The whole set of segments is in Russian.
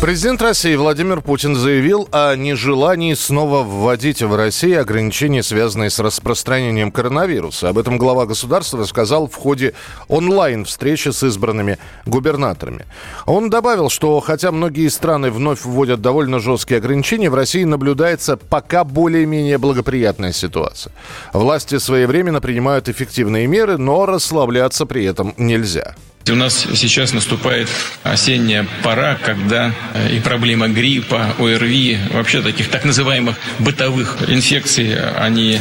Президент России Владимир Путин заявил о нежелании снова вводить в России ограничения, связанные с распространением коронавируса. Об этом глава государства рассказал в ходе онлайн-встречи с избранными губернаторами. Он добавил, что хотя многие страны вновь вводят довольно жесткие ограничения, в России наблюдается пока более-менее благоприятная ситуация. Власти своевременно принимают эффективные меры, но расслабляться при этом нельзя. У нас сейчас наступает осенняя пора, когда э, и проблема гриппа, ОРВИ, вообще таких так называемых бытовых инфекций, они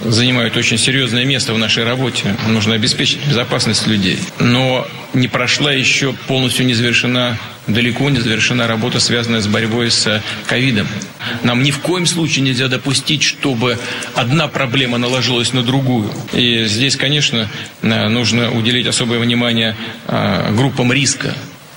занимают очень серьезное место в нашей работе. Нужно обеспечить безопасность людей. Но не прошла еще полностью не завершена, далеко не завершена работа, связанная с борьбой с ковидом. Нам ни в коем случае нельзя допустить, чтобы одна проблема наложилась на другую. И здесь, конечно, нужно уделить особое внимание а, группам риска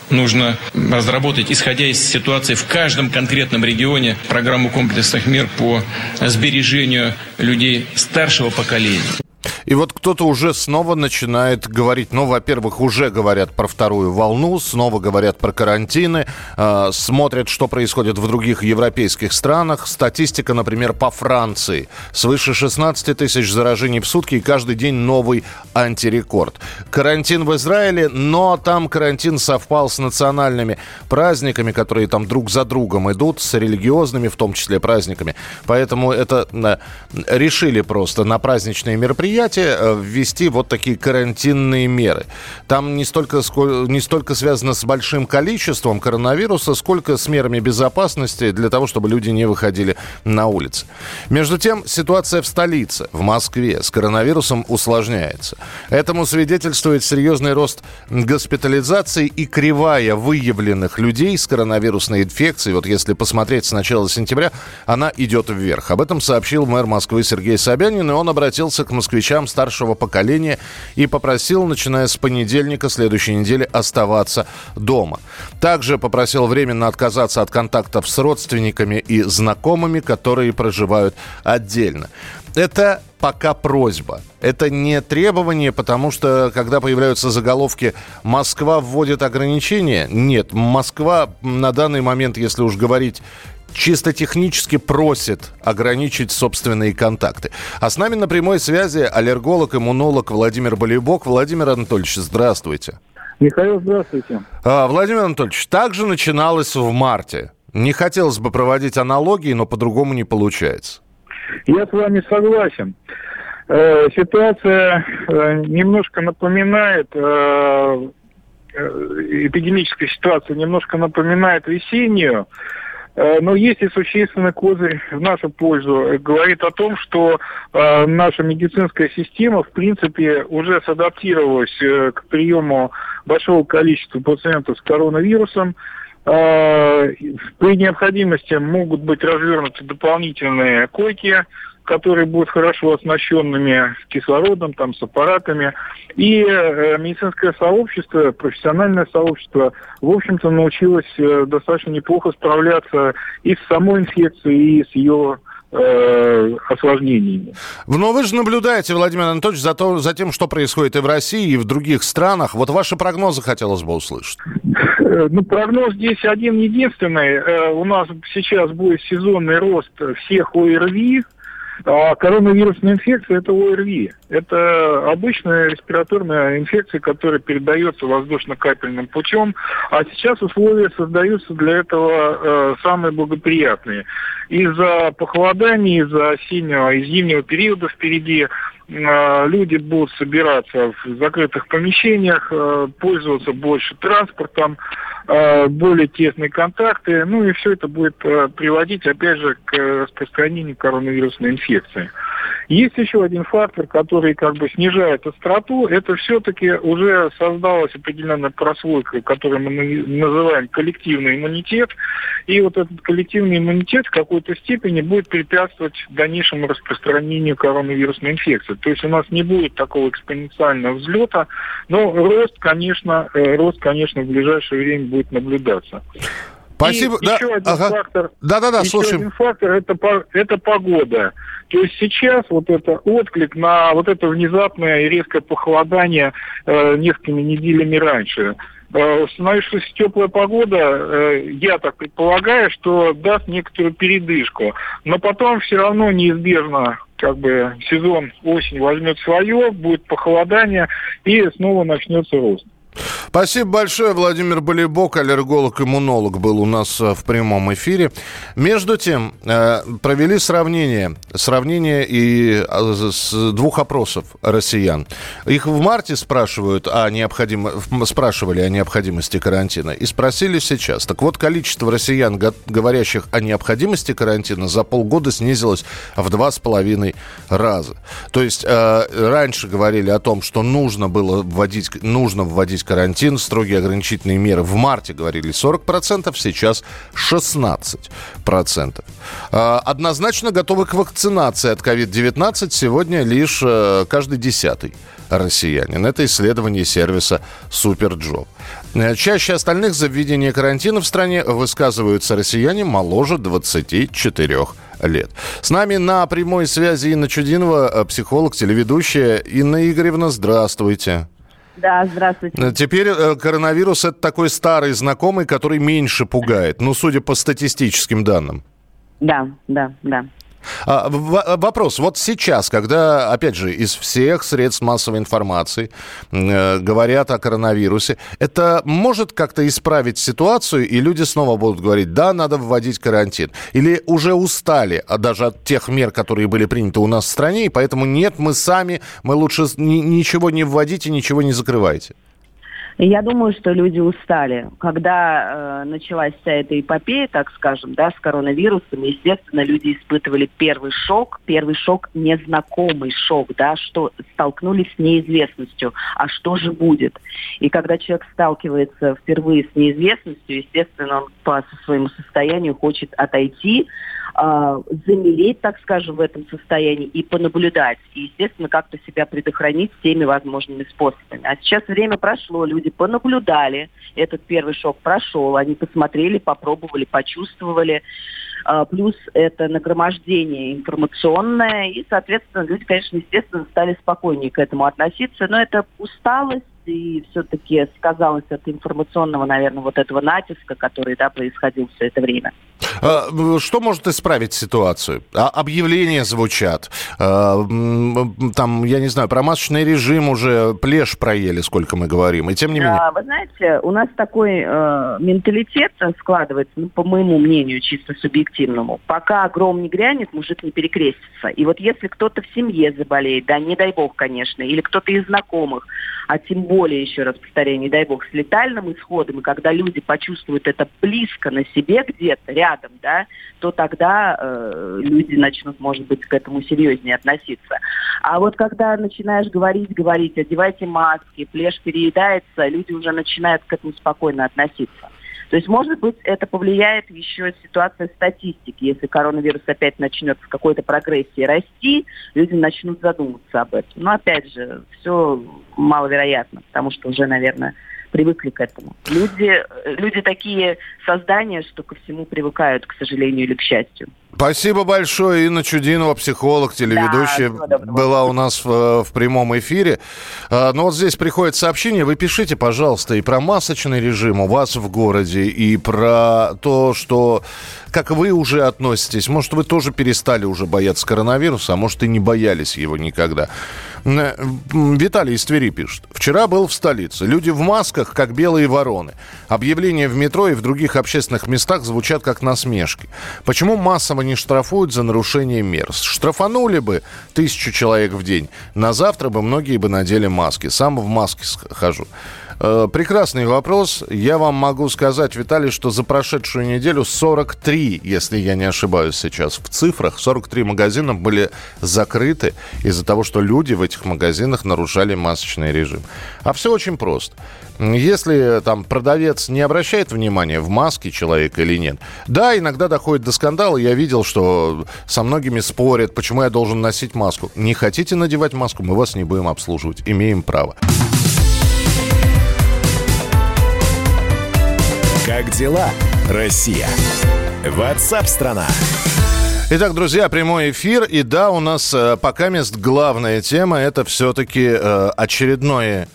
нужно разработать, исходя из ситуации в каждом конкретном регионе, программу комплексных мер по сбережению людей старшего поколения. И вот кто-то уже снова начинает говорить, ну, во-первых, уже говорят про вторую волну, снова говорят про карантины, э, смотрят, что происходит в других европейских странах. Статистика, например, по Франции. Свыше 16 тысяч заражений в сутки и каждый день новый антирекорд. Карантин в Израиле, но там карантин совпал с национальными праздниками, которые там друг за другом идут, с религиозными в том числе праздниками. Поэтому это решили просто на праздничные мероприятия мероприятие э, ввести вот такие карантинные меры. Там не столько, не столько связано с большим количеством коронавируса, сколько с мерами безопасности для того, чтобы люди не выходили на улицы. Между тем, ситуация в столице, в Москве, с коронавирусом усложняется. Этому свидетельствует серьезный рост госпитализации и кривая выявленных людей с коронавирусной инфекцией. Вот если посмотреть с начала сентября, она идет вверх. Об этом сообщил мэр Москвы Сергей Собянин, и он обратился к москвичам старшего поколения и попросил, начиная с понедельника следующей недели, оставаться дома. Также попросил временно отказаться от контактов с родственниками и знакомыми, которые проживают отдельно. Это пока просьба. Это не требование, потому что, когда появляются заголовки «Москва вводит ограничения», нет, Москва на данный момент, если уж говорить чисто технически просит ограничить собственные контакты. А с нами на прямой связи аллерголог, иммунолог Владимир Болебок. Владимир Анатольевич, здравствуйте. Михаил, здравствуйте. А, Владимир Анатольевич, также начиналось в марте. Не хотелось бы проводить аналогии, но по-другому не получается. Я с вами согласен. Э, ситуация э, немножко напоминает э, эпидемическая ситуация немножко напоминает весеннюю. Э, но есть и существенный козырь в нашу пользу. Говорит о том, что э, наша медицинская система, в принципе, уже садаптировалась э, к приему большого количества пациентов с коронавирусом. При необходимости могут быть развернуты дополнительные койки, которые будут хорошо оснащенными с кислородом, там, с аппаратами. И э, медицинское сообщество, профессиональное сообщество, в общем-то, научилось э, достаточно неплохо справляться и с самой инфекцией, и с ее э, осложнениями. Но вы же наблюдаете, Владимир Анатольевич, за, то, за тем, что происходит и в России, и в других странах. Вот ваши прогнозы хотелось бы услышать. Э, ну, прогноз здесь один единственный. Э, у нас сейчас будет сезонный рост всех ОРВИ, а коронавирусная инфекция – это ОРВИ. Это обычная респираторная инфекция, которая передается воздушно-капельным путем. А сейчас условия создаются для этого э, самые благоприятные. Из-за похолодания, из-за осеннего и зимнего периода впереди э, люди будут собираться в закрытых помещениях, э, пользоваться больше транспортом, более тесные контакты, ну и все это будет э, приводить, опять же, к распространению коронавирусной инфекции. Есть еще один фактор, который как бы снижает остроту. Это все-таки уже создалась определенная прослойка, которую мы называем коллективный иммунитет. И вот этот коллективный иммунитет в какой-то степени будет препятствовать дальнейшему распространению коронавирусной инфекции. То есть у нас не будет такого экспоненциального взлета, но рост, конечно, э, рост, конечно, в ближайшее время будет наблюдаться. Спасибо. И да, еще один ага. фактор. Да, да, да, еще слушаем. один фактор это, это погода. То есть сейчас вот это отклик на вот это внезапное и резкое похолодание э, несколькими неделями раньше. Э, установившись теплая погода, э, я так предполагаю, что даст некоторую передышку. Но потом все равно неизбежно как бы сезон осень возьмет свое, будет похолодание и снова начнется рост. Спасибо большое. Владимир Болебок, аллерголог-иммунолог, был у нас э, в прямом эфире. Между тем, э, провели сравнение. Сравнение и э, с двух опросов россиян. Их в марте спрашивают о необходим... спрашивали о необходимости карантина. И спросили сейчас. Так вот, количество россиян, говорящих о необходимости карантина, за полгода снизилось в два с половиной раза. То есть раньше говорили о том, что нужно было вводить, нужно вводить карантин, строгие ограничительные меры. В марте говорили 40%, сейчас 16%. А, однозначно готовы к вакцинации от COVID-19 сегодня лишь э, каждый десятый россиянин. Это исследование сервиса SuperJob. Э, чаще остальных за введение карантина в стране высказываются россияне моложе 24 лет. С нами на прямой связи Инна Чудинова, э, психолог, телеведущая. Инна Игоревна, здравствуйте. Да, здравствуйте. Э, теперь э, коронавирус это такой старый знакомый, который меньше пугает, ну, судя по статистическим данным. Да, да, да. А, вопрос. Вот сейчас, когда, опять же, из всех средств массовой информации э, говорят о коронавирусе, это может как-то исправить ситуацию, и люди снова будут говорить, да, надо вводить карантин? Или уже устали а даже от тех мер, которые были приняты у нас в стране, и поэтому нет, мы сами, мы лучше ничего не вводите, ничего не закрывайте? Я думаю, что люди устали. Когда э, началась вся эта эпопея, так скажем, да, с коронавирусом, естественно, люди испытывали первый шок, первый шок, незнакомый шок, да, что столкнулись с неизвестностью. А что же будет? И когда человек сталкивается впервые с неизвестностью, естественно, он по своему состоянию хочет отойти, э, замереть, так скажем, в этом состоянии и понаблюдать. И, естественно, как-то себя предохранить всеми возможными способами. А сейчас время прошло, люди понаблюдали, этот первый шок прошел, они посмотрели, попробовали, почувствовали. А, плюс это нагромождение информационное, и, соответственно, люди, конечно, естественно, стали спокойнее к этому относиться, но это усталость, и все-таки сказалось от информационного, наверное, вот этого натиска, который да, происходил все это время. А, что может исправить ситуацию? А, объявления звучат. А, там, я не знаю, промасочный режим уже плешь проели, сколько мы говорим. И тем не менее... Вы знаете, у нас такой э, менталитет складывается, ну, по моему мнению, чисто субъективному. Пока гром не грянет, мужик не перекрестится. И вот если кто-то в семье заболеет, да, не дай бог, конечно, или кто-то из знакомых, а тем более, еще раз повторяю, не дай бог, с летальным исходом, и когда люди почувствуют это близко на себе где-то, рядом, да, то тогда э, люди начнут, может быть, к этому серьезнее относиться. А вот когда начинаешь говорить, говорить, одевайте маски, плешь переедается, люди уже начинают к этому спокойно относиться. То есть, может быть, это повлияет еще ситуация статистики. Если коронавирус опять начнет в какой-то прогрессии расти, люди начнут задумываться об этом. Но опять же, все маловероятно, потому что уже, наверное, привыкли к этому. Люди, люди такие создания, что ко всему привыкают, к сожалению или к счастью. Спасибо большое. Инна Чудинова, психолог, телеведущая, да, была у нас в, в прямом эфире. А, Но ну, вот здесь приходит сообщение. Вы пишите, пожалуйста, и про масочный режим у вас в городе, и про то, что как вы уже относитесь. Может, вы тоже перестали уже бояться коронавируса, а может, и не боялись его никогда. Виталий из Твери пишет. Вчера был в столице. Люди в масках, как белые вороны. Объявления в метро и в других общественных местах звучат как насмешки. Почему массово не штрафуют за нарушение мер? Штрафанули бы тысячу человек в день. На завтра бы многие бы надели маски. Сам в маске хожу. Э, прекрасный вопрос. Я вам могу сказать, Виталий, что за прошедшую неделю 43, если я не ошибаюсь сейчас в цифрах, 43 магазина были закрыты из-за того, что люди в этих магазинах нарушали масочный режим. А все очень просто. Если там продавец не обращает внимания, в маске человек или нет. Да, иногда доходит до скандала. Я видел, что со многими спорят, почему я должен носить маску. Не хотите надевать маску, мы вас не будем обслуживать. Имеем право. Как дела, Россия? Ватсап-страна! Итак, друзья, прямой эфир. И да, у нас э, пока мест главная тема это все-таки э, очередной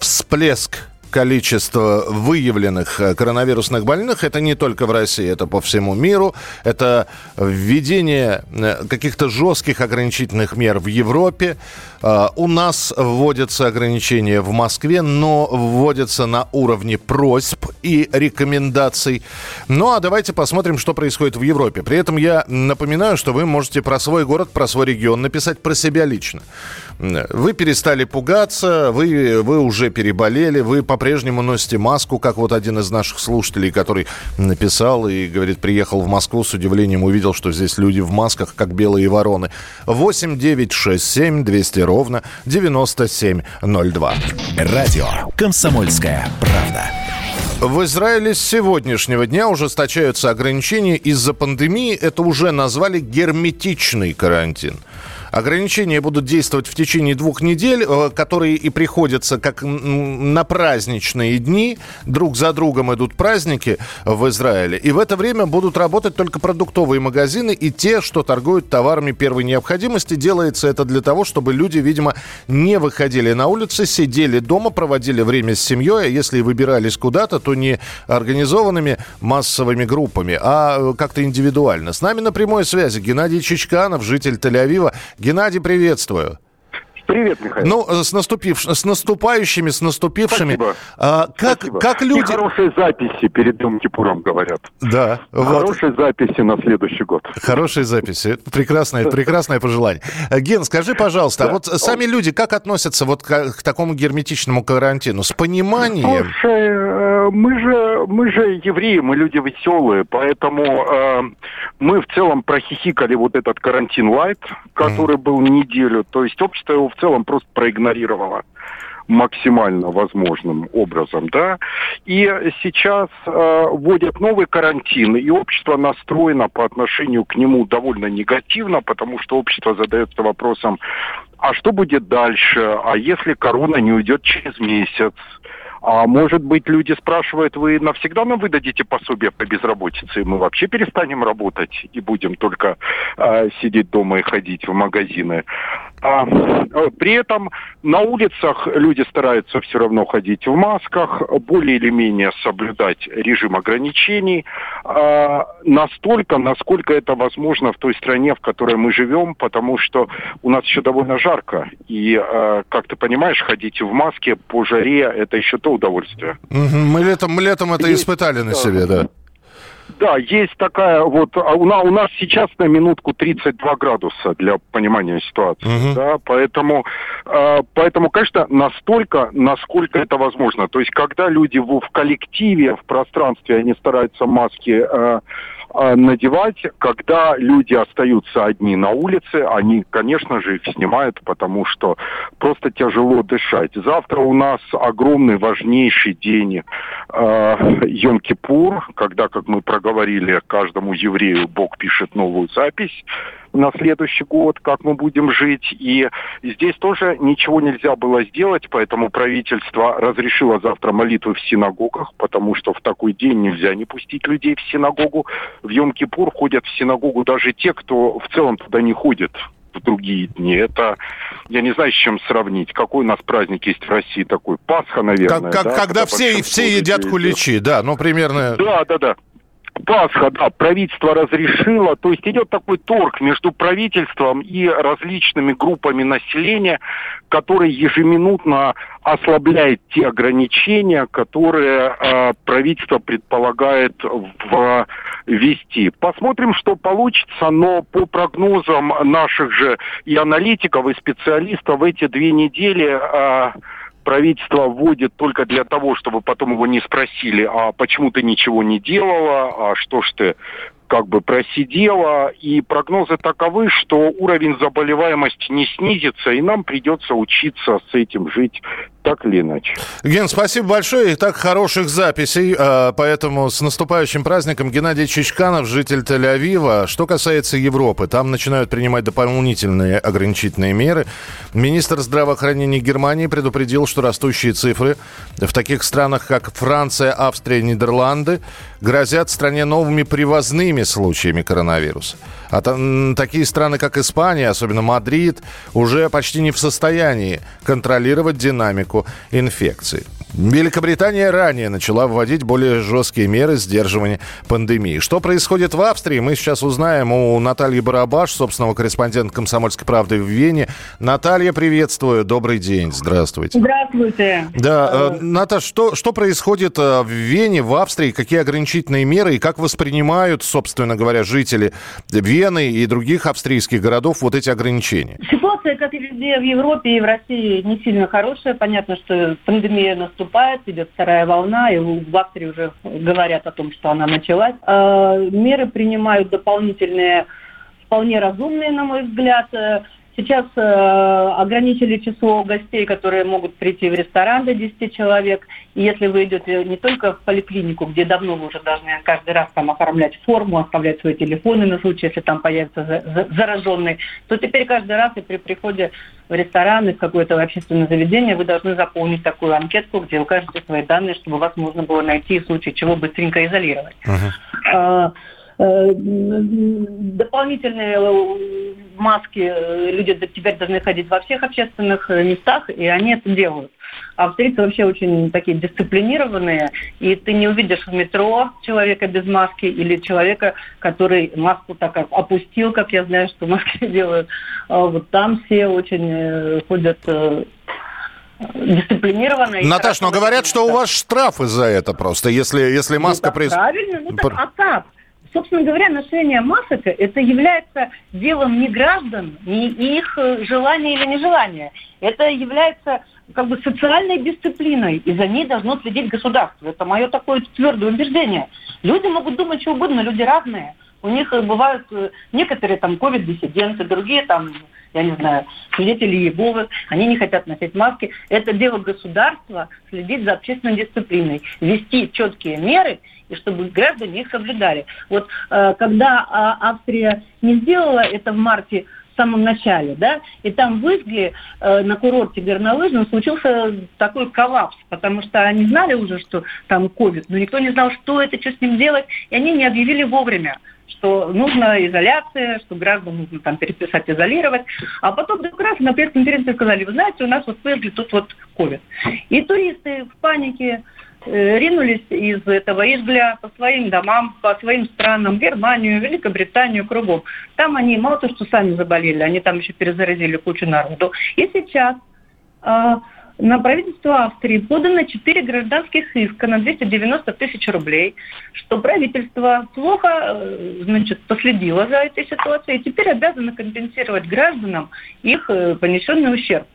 всплеск количество выявленных э, коронавирусных больных. Это не только в России, это по всему миру. Это введение э, каких-то жестких ограничительных мер в Европе. Э, у нас вводятся ограничения в Москве, но вводятся на уровне просьб и рекомендаций. Ну а давайте посмотрим, что происходит в Европе. При этом я напоминаю, что вы можете про свой город, про свой регион написать про себя лично. Вы перестали пугаться, вы, вы уже переболели, вы по-прежнему носите маску, как вот один из наших слушателей, который написал и говорит, приехал в Москву, с удивлением увидел, что здесь люди в масках, как белые вороны. 8 9 6 7 200 ровно 9702. Радио «Комсомольская правда». В Израиле с сегодняшнего дня ужесточаются ограничения из-за пандемии. Это уже назвали герметичный карантин. Ограничения будут действовать в течение двух недель, э, которые и приходятся как на праздничные дни. Друг за другом идут праздники в Израиле. И в это время будут работать только продуктовые магазины и те, что торгуют товарами первой необходимости. Делается это для того, чтобы люди, видимо, не выходили на улицы, сидели дома, проводили время с семьей, а если выбирались куда-то, то не организованными массовыми группами, а э, как-то индивидуально. С нами на прямой связи Геннадий Чичканов, житель Тель-Авива. Геннадий, приветствую. Привет, Михаил. Ну, с, наступив... с наступающими, с наступившими. Спасибо. А, как, Спасибо. как люди... И хорошие записи перед Днем Кипуром, говорят. Да. Вот. Хорошие записи на следующий год. Хорошие записи. Прекрасное, прекрасное пожелание. Ген, скажи, пожалуйста, а вот сами люди как относятся вот к, к такому герметичному карантину? С пониманием? Слушай, э, мы же, мы же евреи, мы люди веселые, поэтому э, мы в целом прохихикали вот этот карантин лайт, который был неделю. То есть общество его в целом просто проигнорировало максимально возможным образом, да. И сейчас э, вводят новый карантин, и общество настроено по отношению к нему довольно негативно, потому что общество задается вопросом, а что будет дальше, а если корона не уйдет через месяц, а может быть, люди спрашивают, вы навсегда нам выдадите пособие по безработице, и мы вообще перестанем работать и будем только э, сидеть дома и ходить в магазины. А, э, при этом на улицах люди стараются все равно ходить в масках, более или менее соблюдать режим ограничений, э, настолько, насколько это возможно в той стране, в которой мы живем, потому что у нас еще довольно жарко. И, э, как ты понимаешь, ходить в маске по жаре – это еще то удовольствие. Мы летом, мы летом это испытали на себе, да. Да, есть такая вот, а у нас, у нас сейчас на минутку 32 градуса для понимания ситуации, угу. да, поэтому, э, поэтому, конечно, настолько, насколько это возможно. То есть, когда люди в, в коллективе, в пространстве, они стараются маски э, а, надевать, когда люди остаются одни на улице, они, конечно же, их снимают, потому что просто тяжело дышать. Завтра у нас огромный, важнейший день э, Йом-Кипур, когда, как мы проговорили, каждому еврею Бог пишет новую запись на следующий год, как мы будем жить. И здесь тоже ничего нельзя было сделать, поэтому правительство разрешило завтра молитвы в синагогах, потому что в такой день нельзя не пустить людей в синагогу. В Йом-Кипур ходят в синагогу даже те, кто в целом туда не ходит в другие дни. Это, я не знаю, с чем сравнить. Какой у нас праздник есть в России такой? Пасха, наверное. Как, как, да? когда, когда все, все едят куличи, да, ну примерно... Да, да, да. Пасха, да, правительство разрешило. То есть идет такой торг между правительством и различными группами населения, который ежеминутно ослабляет те ограничения, которые э, правительство предполагает ввести. Посмотрим, что получится, но по прогнозам наших же и аналитиков, и специалистов, эти две недели э, правительство вводит только для того, чтобы потом его не спросили, а почему ты ничего не делала, а что ж ты как бы просидела, и прогнозы таковы, что уровень заболеваемости не снизится, и нам придется учиться с этим жить так или иначе. Ген, спасибо большое. И так хороших записей. А, поэтому с наступающим праздником Геннадий Чичканов, житель Тель-Авива. Что касается Европы, там начинают принимать дополнительные ограничительные меры. Министр здравоохранения Германии предупредил, что растущие цифры в таких странах, как Франция, Австрия, Нидерланды, грозят стране новыми привозными случаями коронавируса. А там, такие страны, как Испания, особенно Мадрид, уже почти не в состоянии контролировать динамику инфекции. Великобритания ранее начала вводить более жесткие меры сдерживания пандемии. Что происходит в Австрии, мы сейчас узнаем у Натальи Барабаш, собственного корреспондента «Комсомольской правды» в Вене. Наталья, приветствую. Добрый день. Здравствуйте. Здравствуйте. Да, э, Наташ, что, что происходит э, в Вене, в Австрии? Какие ограничительные меры и как воспринимают, собственно говоря, жители Вены и других австрийских городов вот эти ограничения? Ситуация, как и везде в Европе и в России, не сильно хорошая. Понятно, что пандемия наступает идет вторая волна, и в Австрии уже говорят о том, что она началась. А, меры принимают дополнительные, вполне разумные, на мой взгляд. Сейчас э, ограничили число гостей, которые могут прийти в ресторан до 10 человек. И если вы идете не только в поликлинику, где давно вы уже должны каждый раз там оформлять форму, оставлять свои телефоны на случай, если там появится за, за, зараженный, то теперь каждый раз и при приходе в ресторан и в какое-то общественное заведение вы должны заполнить такую анкетку, где укажете свои данные, чтобы вас можно было найти в случае чего быстренько изолировать. Uh-huh. Э, дополнительные э, маски э, люди теперь должны ходить во всех общественных местах, и они это делают. Австрийцы вообще очень такие дисциплинированные, и ты не увидишь в метро человека без маски или человека, который маску так опустил, как я знаю, что маски делают. А вот там все очень ходят дисциплинированно. Наташ, но говорят, что у вас штраф из-за это просто, если, если маска... Ну, прис... Правильно, ну так, а как? Собственно говоря, ношение масок это является делом не граждан, не их э, желания или нежелания. Это является как бы социальной дисциплиной, и за ней должно следить государство. Это мое такое твердое убеждение. Люди могут думать что угодно, люди разные. У них э, бывают э, некоторые там ковид-диссиденты, другие там, я не знаю, свидетели Иеговы, они не хотят носить маски. Это дело государства следить за общественной дисциплиной, вести четкие меры и чтобы граждане их соблюдали. Вот э, когда э, Австрия не сделала это в марте в самом начале, да, и там в Изгле э, на курорте горнолыжном случился такой коллапс, потому что они знали уже, что там ковид, но никто не знал, что это, что с ним делать, и они не объявили вовремя что нужна изоляция, что граждан нужно там переписать, изолировать. А потом вдруг раз на пресс-конференции сказали, вы знаете, у нас вот в Изгле тут вот ковид. И туристы в панике ринулись из этого Изгля по своим домам, по своим странам, Германию, Великобританию, кругом. Там они мало то, что сами заболели, они там еще перезаразили кучу народу. И сейчас э, на правительство Австрии подано 4 гражданских иска на 290 тысяч рублей, что правительство плохо э, значит, последило за этой ситуацией и теперь обязано компенсировать гражданам их э, понесенный ущерб.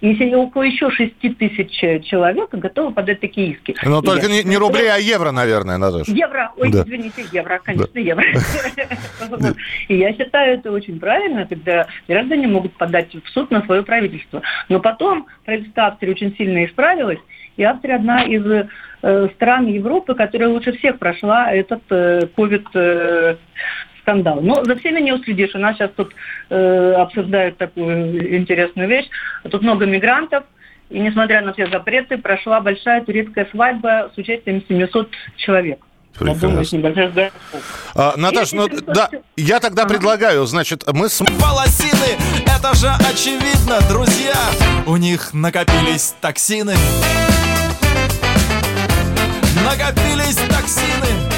И около еще 6 тысяч человек готовы подать такие иски. Но ну, только не, не рубли, а евро, наверное, Наташа. Евро, ой, да. извините, евро, конечно, да. евро. И я считаю это очень правильно, когда граждане могут подать в суд на свое правительство. Но потом правительство Австрии очень сильно исправилось, и Австрия одна из э, стран Европы, которая лучше всех прошла этот COVID э, скандал. Но за всеми не уследишь. У нас сейчас тут э, обсуждают такую интересную вещь. Тут много мигрантов, и несмотря на все запреты, прошла большая турецкая свадьба с участием 700 человек. Прекрасно. А, Наташа, ну, да, я тогда ага. предлагаю, значит, мы с... Волосины, это же очевидно, друзья, у них накопились токсины. Накопились токсины.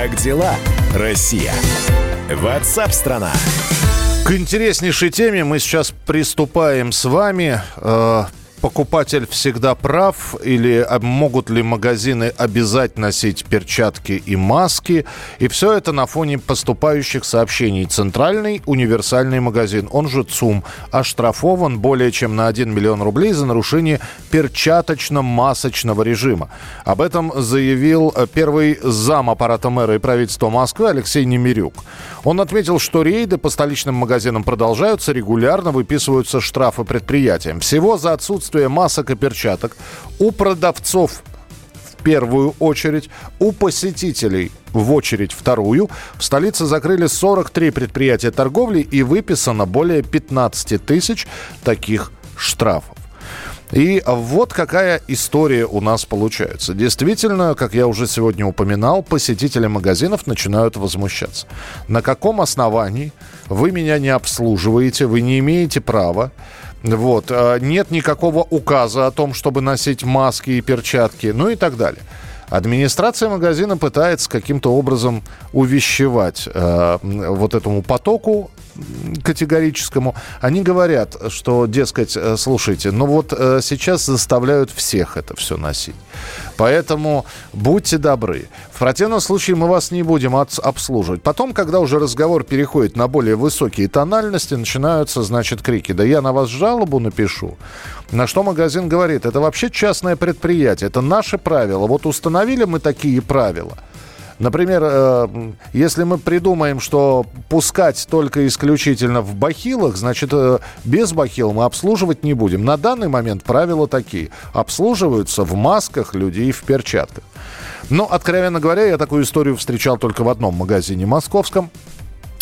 Как дела, Россия? Ватсап-страна! К интереснейшей теме мы сейчас приступаем с вами. Покупатель всегда прав или а, могут ли магазины обязать носить перчатки и маски? И все это на фоне поступающих сообщений. Центральный универсальный магазин, он же ЦУМ, оштрафован более чем на 1 миллион рублей за нарушение перчаточно-масочного режима. Об этом заявил э, первый зам аппарата мэра и правительства Москвы Алексей Немирюк. Он отметил, что рейды по столичным магазинам продолжаются, регулярно выписываются штрафы предприятиям. Всего за отсутствие масок и перчаток у продавцов в первую очередь, у посетителей в очередь вторую. В столице закрыли 43 предприятия торговли и выписано более 15 тысяч таких штрафов. И вот какая история у нас получается. Действительно, как я уже сегодня упоминал, посетители магазинов начинают возмущаться. На каком основании вы меня не обслуживаете, вы не имеете права? Вот. А нет никакого указа о том, чтобы носить маски и перчатки, ну и так далее. Администрация магазина пытается каким-то образом увещевать э, вот этому потоку категорическому. Они говорят, что, дескать, э, слушайте, ну вот э, сейчас заставляют всех это все носить. Поэтому будьте добры. В противном случае мы вас не будем обслуживать. Потом, когда уже разговор переходит на более высокие тональности, начинаются, значит, крики. Да я на вас жалобу напишу. На что магазин говорит, это вообще частное предприятие, это наши правила. Вот установили мы такие правила – Например, э, если мы придумаем, что пускать только исключительно в бахилах, значит, э, без бахил мы обслуживать не будем. На данный момент правила такие. Обслуживаются в масках люди и в перчатках. Но, откровенно говоря, я такую историю встречал только в одном магазине московском.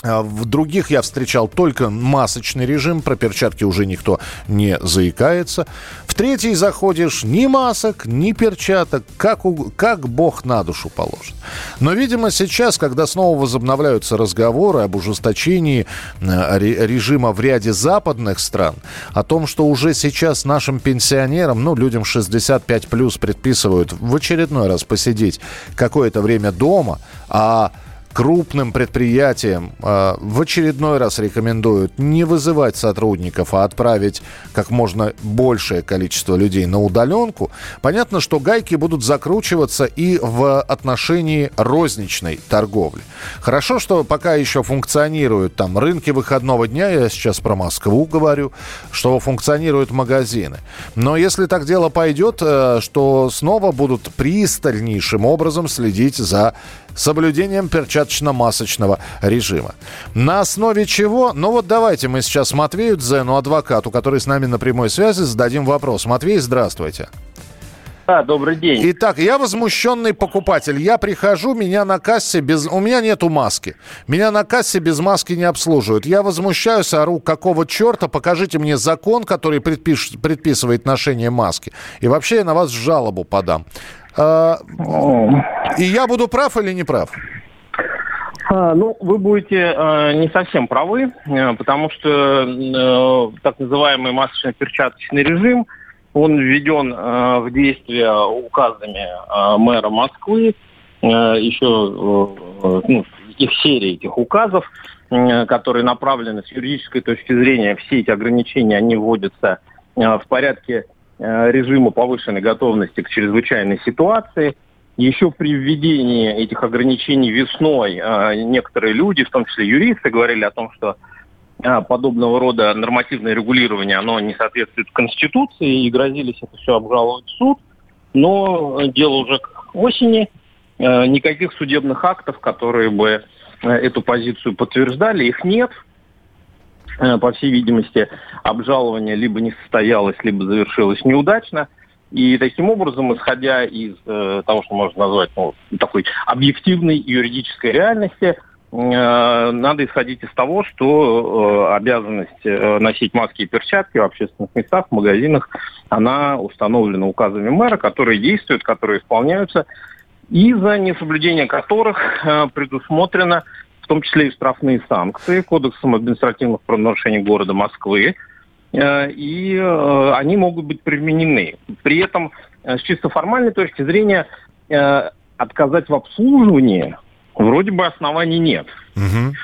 А в других я встречал только масочный режим, про перчатки уже никто не заикается. В третий заходишь ни масок, ни перчаток, как, у, как бог на душу положит. Но, видимо, сейчас, когда снова возобновляются разговоры об ужесточении э, режима в ряде западных стран, о том, что уже сейчас нашим пенсионерам, ну, людям 65 плюс предписывают в очередной раз посидеть какое-то время дома, а крупным предприятиям э, в очередной раз рекомендуют не вызывать сотрудников, а отправить как можно большее количество людей на удаленку, понятно, что гайки будут закручиваться и в отношении розничной торговли. Хорошо, что пока еще функционируют там рынки выходного дня, я сейчас про Москву говорю, что функционируют магазины. Но если так дело пойдет, э, что снова будут пристальнейшим образом следить за соблюдением перчаточно-масочного режима. На основе чего? Ну вот давайте мы сейчас Матвею Дзену, адвокату, который с нами на прямой связи, зададим вопрос. Матвей, здравствуйте. Да, добрый день. Итак, я возмущенный покупатель. Я прихожу, меня на кассе без... У меня нету маски. Меня на кассе без маски не обслуживают. Я возмущаюсь, ору, какого черта? Покажите мне закон, который предпиш... предписывает ношение маски. И вообще я на вас жалобу подам. А, и я буду прав или не прав? А, ну, вы будете э, не совсем правы, э, потому что э, так называемый масочно-перчаточный режим, он введен э, в действие указами э, мэра Москвы, э, еще э, ну, их серия этих указов, э, которые направлены с юридической точки зрения, все эти ограничения, они вводятся э, в порядке Э, режима повышенной готовности к чрезвычайной ситуации. Еще при введении этих ограничений весной э, некоторые люди, в том числе юристы, говорили о том, что э, подобного рода нормативное регулирование, оно не соответствует Конституции, и грозились это все обжаловать в суд. Но дело уже к осени, никаких судебных актов, которые бы эту позицию подтверждали, их нет. Э, по всей видимости, обжалование либо не состоялось, либо завершилось неудачно. И таким образом, исходя из э, того, что можно назвать ну, такой объективной юридической реальности, э, надо исходить из того, что э, обязанность э, носить маски и перчатки в общественных местах, в магазинах, она установлена указами мэра, которые действуют, которые исполняются, и за несоблюдение которых э, предусмотрено в том числе и штрафные санкции Кодексом административных правонарушений города Москвы, э, и э, они могут быть применены. При этом э, с чисто формальной точки зрения отказать в обслуживании вроде бы оснований нет. Угу.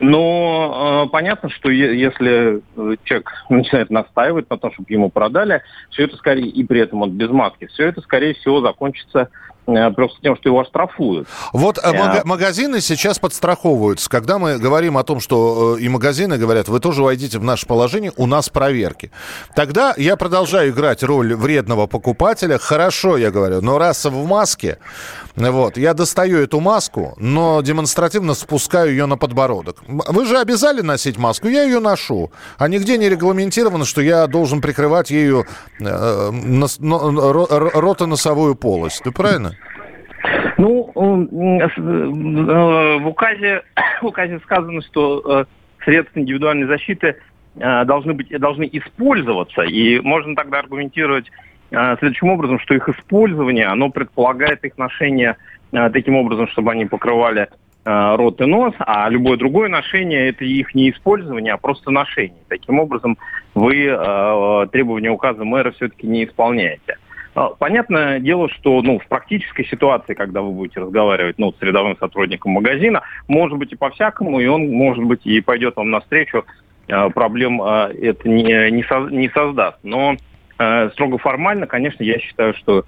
Но э, понятно, что е- если человек начинает настаивать на том, чтобы ему продали, все это скорее, и при этом он без маски, все это, скорее всего, закончится просто тем, что его оштрафуют. Вот э, маг- магазины сейчас подстраховываются. Когда мы говорим о том, что э, и магазины говорят, вы тоже войдите в наше положение, у нас проверки. Тогда я продолжаю играть роль вредного покупателя. Хорошо, я говорю, но раз в маске, вот, я достаю эту маску, но демонстративно спускаю ее на подбородок. Вы же обязали носить маску, я ее ношу. А нигде не регламентировано, что я должен прикрывать ею э, нос, но, ротоносовую полость. Ты правильно? Ну, в указе, в указе сказано, что э, средства индивидуальной защиты э, должны быть должны использоваться, и можно тогда аргументировать э, следующим образом, что их использование, оно предполагает их ношение таким образом, чтобы они покрывали рот и нос, а любое другое ношение это их не использование, а просто ношение. Таким образом, вы требования указа мэра все-таки не исполняете. А, понятное дело, что ну, в практической ситуации, когда вы будете разговаривать ну, с рядовым сотрудником магазина, может быть и по-всякому, и он, может быть, и пойдет вам навстречу, а, проблем а, это не, не, со, не создаст. Но строго формально, конечно, я считаю, что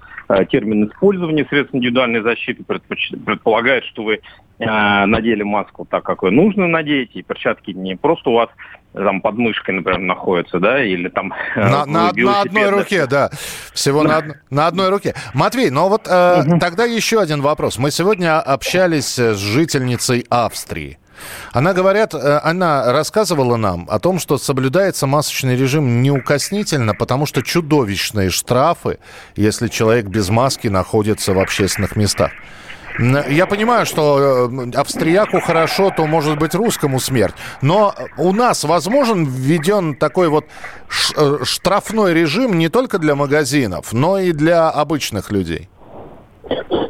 термин использования средств индивидуальной защиты предполагает, что вы надели маску так, как вы нужно надеть, и перчатки не просто у вас там под мышкой, например, находится, да, или там... Э, на, на, на одной руке, да, всего на, на одной руке. Матвей, но вот э, угу. тогда еще один вопрос. Мы сегодня общались с жительницей Австрии. Она, говорят, э, она рассказывала нам о том, что соблюдается масочный режим неукоснительно, потому что чудовищные штрафы, если человек без маски находится в общественных местах. Я понимаю, что э, австрияку хорошо, то может быть русскому смерть. Но у нас возможен введен такой вот э, штрафной режим не только для магазинов, но и для обычных людей?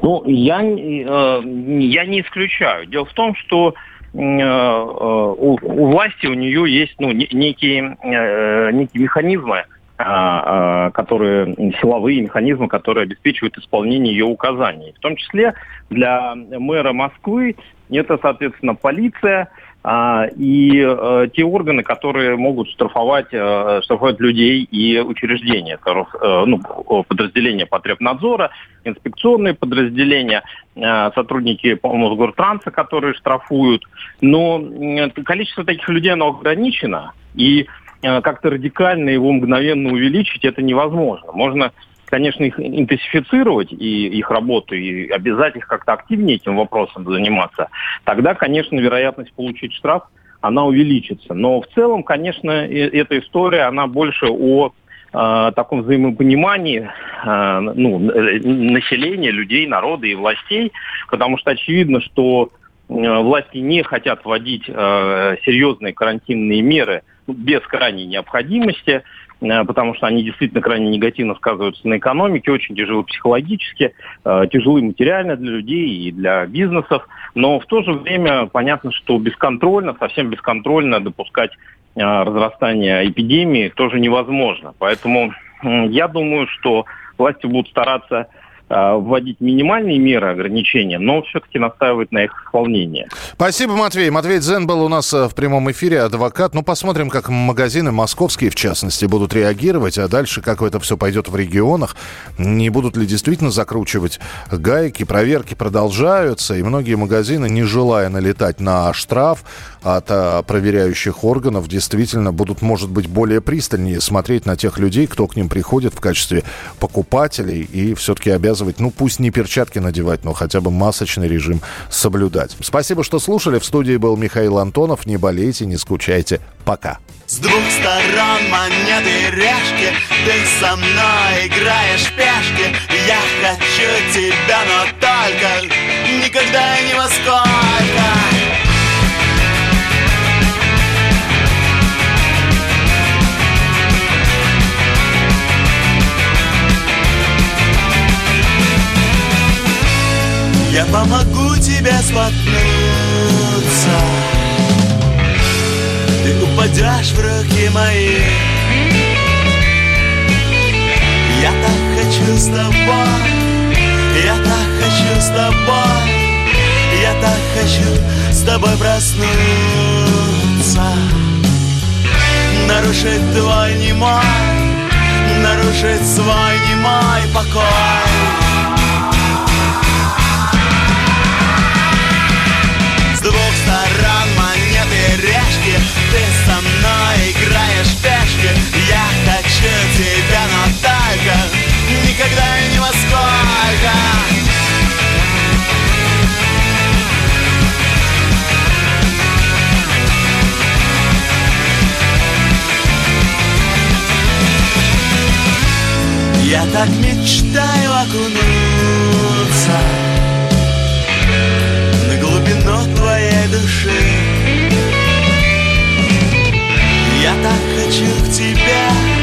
Ну, я, э, я не исключаю. Дело в том, что у, у власти у нее есть ну, некие, некие механизмы, а, а, которые силовые механизмы, которые обеспечивают исполнение ее указаний. В том числе для мэра Москвы это, соответственно, полиция и э, те органы, которые могут штрафовать, э, штрафовать людей и учреждения, э, ну, подразделения потребнадзора, инспекционные подразделения, сотрудники Мосгортранса, которые штрафуют. Но количество таких людей, оно ограничено, и как-то радикально его мгновенно увеличить это невозможно. Можно, конечно, их интенсифицировать и их работу, и обязать их как-то активнее этим вопросом заниматься. Тогда, конечно, вероятность получить штраф, она увеличится. Но в целом, конечно, эта история, она больше о э, таком взаимопонимании э, ну, населения, людей, народа и властей, потому что очевидно, что власти не хотят вводить э, серьезные карантинные меры без крайней необходимости, э, потому что они действительно крайне негативно сказываются на экономике, очень тяжело психологически, э, тяжелы материально для людей и для бизнесов. Но в то же время понятно, что бесконтрольно, совсем бесконтрольно допускать э, разрастание эпидемии тоже невозможно. Поэтому я думаю, что власти будут стараться Э, вводить минимальные меры ограничения, но все-таки настаивать на их исполнении. Спасибо, Матвей. Матвей Дзен был у нас э, в прямом эфире, адвокат. Ну, посмотрим, как магазины московские, в частности, будут реагировать, а дальше как это все пойдет в регионах. Не будут ли действительно закручивать гайки, проверки продолжаются, и многие магазины, не желая налетать на штраф от а, проверяющих органов, действительно будут, может быть, более пристальнее смотреть на тех людей, кто к ним приходит в качестве покупателей, и все-таки обязан показывать, ну пусть не перчатки надевать, но хотя бы масочный режим соблюдать. Спасибо, что слушали. В студии был Михаил Антонов. Не болейте, не скучайте. Пока. С двух сторон монеты решки Ты со мной играешь пешки Я хочу тебя, но только Никогда и ни во сколько Я помогу тебе споткнуться. Ты упадешь в руки мои. Я так хочу с тобой. Я так хочу с тобой. Я так хочу с тобой проснуться. Нарушить твой немой Нарушить свой немой покой хочу тебя, но только Никогда и ни во сколько Я так мечтаю окунуться На глубину твоей души. Я так хочу к тебе